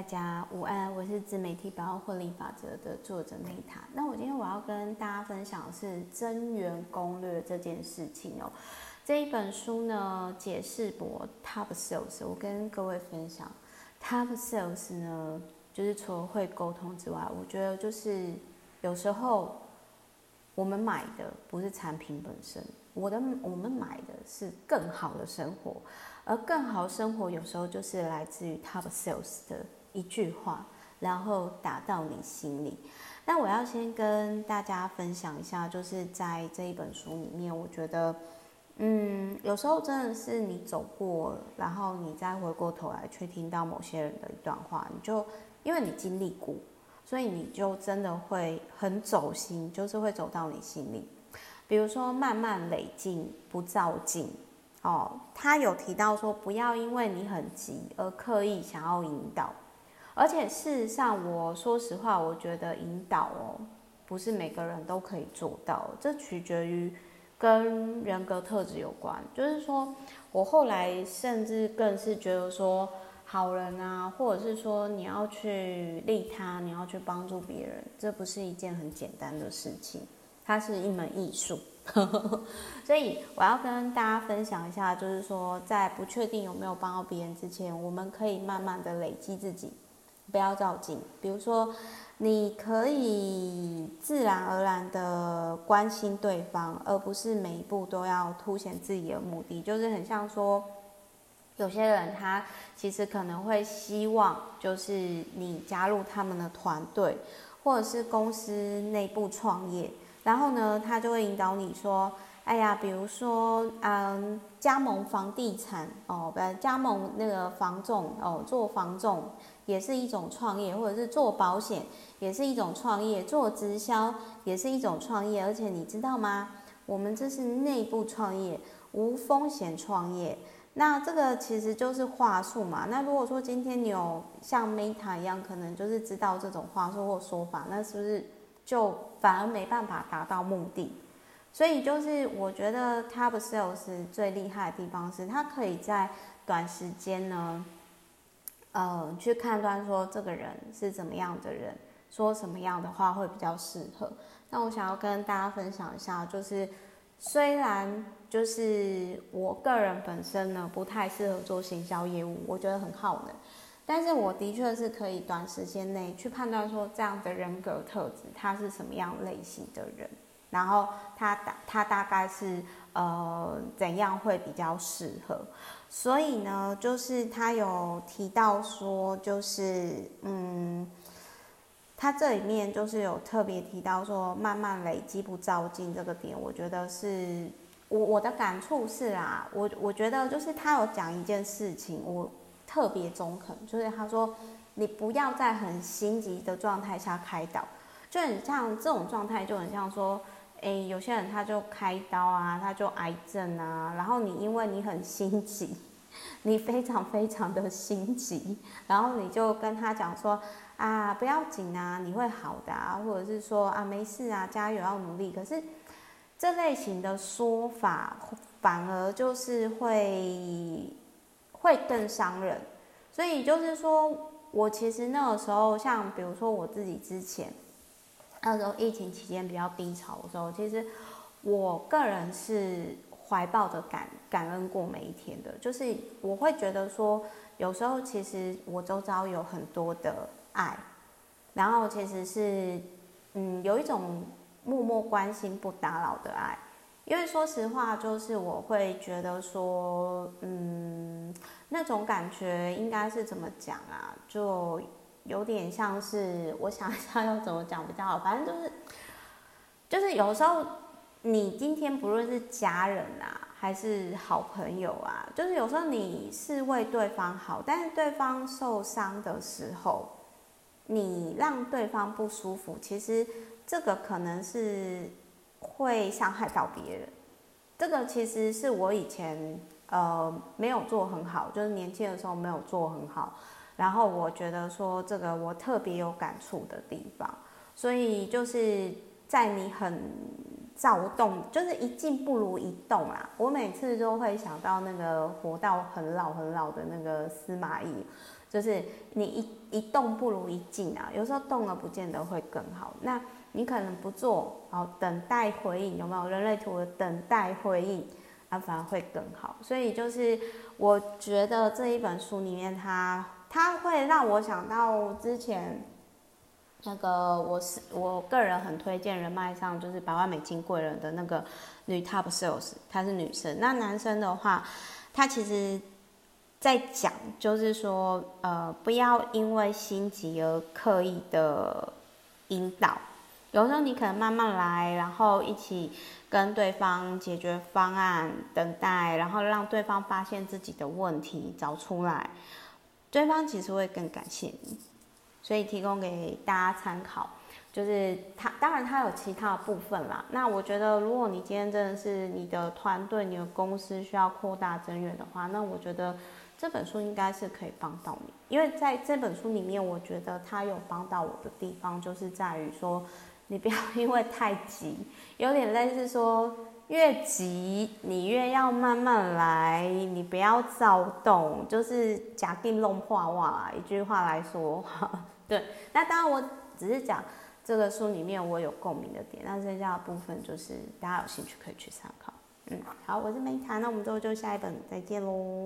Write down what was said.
大家午安，我是自媒体百万获利法则的作者内塔。那我今天我要跟大家分享的是增员攻略这件事情哦。这一本书呢，解释博 Top Sales，我跟各位分享 Top Sales 呢，就是除了会沟通之外，我觉得就是有时候我们买的不是产品本身，我的我们买的是更好的生活。而更好生活有时候就是来自于 Top Sales 的一句话，然后打到你心里。那我要先跟大家分享一下，就是在这一本书里面，我觉得，嗯，有时候真的是你走过，然后你再回过头来，去听到某些人的一段话，你就因为你经历过，所以你就真的会很走心，就是会走到你心里。比如说，慢慢累进，不照进。哦，他有提到说，不要因为你很急而刻意想要引导，而且事实上，我说实话，我觉得引导哦，不是每个人都可以做到，这取决于跟人格特质有关。就是说我后来甚至更是觉得说，好人啊，或者是说你要去利他，你要去帮助别人，这不是一件很简单的事情，它是一门艺术。所以我要跟大家分享一下，就是说，在不确定有没有帮到别人之前，我们可以慢慢的累积自己，不要照镜。比如说，你可以自然而然的关心对方，而不是每一步都要凸显自己的目的。就是很像说，有些人他其实可能会希望，就是你加入他们的团队，或者是公司内部创业。然后呢，他就会引导你说：“哎呀，比如说，嗯，加盟房地产哦，不，加盟那个房仲哦，做房仲也是一种创业，或者是做保险也是一种创业，做直销也是一种创业。而且你知道吗？我们这是内部创业，无风险创业。那这个其实就是话术嘛。那如果说今天你有像 Meta 一样，可能就是知道这种话术或说法，那是不是？”就反而没办法达到目的，所以就是我觉得 Top Sales 最厉害的地方是，他可以在短时间呢，呃，去判断说这个人是怎么样的人，说什么样的话会比较适合。那我想要跟大家分享一下，就是虽然就是我个人本身呢不太适合做行销业务，我觉得很耗能。但是我的确是可以短时间内去判断说，这样的人格特质他是什么样类型的人，然后他大他大概是呃怎样会比较适合，所以呢，就是他有提到说，就是嗯，他这里面就是有特别提到说，慢慢累积不照进这个点，我觉得是我我的感触是啊，我我觉得就是他有讲一件事情，我。特别中肯，就是他说，你不要在很心急的状态下开导，就很像这种状态，就很像说，哎，有些人他就开刀啊，他就癌症啊，然后你因为你很心急，你非常非常的心急，然后你就跟他讲说，啊，不要紧啊，你会好的啊，或者是说啊，没事啊，加油，要努力。可是这类型的说法，反而就是会。会更伤人，所以就是说，我其实那个时候，像比如说我自己之前那时候疫情期间比较低潮的时候，其实我个人是怀抱着感感恩过每一天的，就是我会觉得说，有时候其实我周遭有很多的爱，然后其实是嗯有一种默默关心不打扰的爱。因为说实话，就是我会觉得说，嗯，那种感觉应该是怎么讲啊？就有点像是，我想一下要怎么讲比较好。反正就是，就是有时候你今天不论是家人啊，还是好朋友啊，就是有时候你是为对方好，但是对方受伤的时候，你让对方不舒服，其实这个可能是。会伤害到别人，这个其实是我以前呃没有做很好，就是年轻的时候没有做很好，然后我觉得说这个我特别有感触的地方，所以就是在你很躁动，就是一静不如一动啦。我每次都会想到那个活到很老很老的那个司马懿，就是你一一动不如一静啊。有时候动了不见得会更好。那你可能不做，然后等待回应，有没有？人类图的等待回应，啊，反而会更好。所以就是我觉得这一本书里面它，它它会让我想到之前。那个我是我个人很推荐人脉上就是百万美金贵人的那个女 top sales，她是女生。那男生的话，他其实，在讲就是说，呃，不要因为心急而刻意的引导。有时候你可能慢慢来，然后一起跟对方解决方案，等待，然后让对方发现自己的问题，找出来，对方其实会更感谢你。所以提供给大家参考，就是他，当然他有其他的部分啦。那我觉得，如果你今天真的是你的团队、你的公司需要扩大增援的话，那我觉得这本书应该是可以帮到你。因为在这本书里面，我觉得它有帮到我的地方，就是在于说，你不要 因为太急，有点类似说，越急你越要慢慢来，你不要躁动，就是假定弄话话，一句话来说。对，那当然我只是讲这个书里面我有共鸣的点，那剩下的部分就是大家有兴趣可以去参考。嗯，好，我是梅塔，那我们之后就下一本再见喽。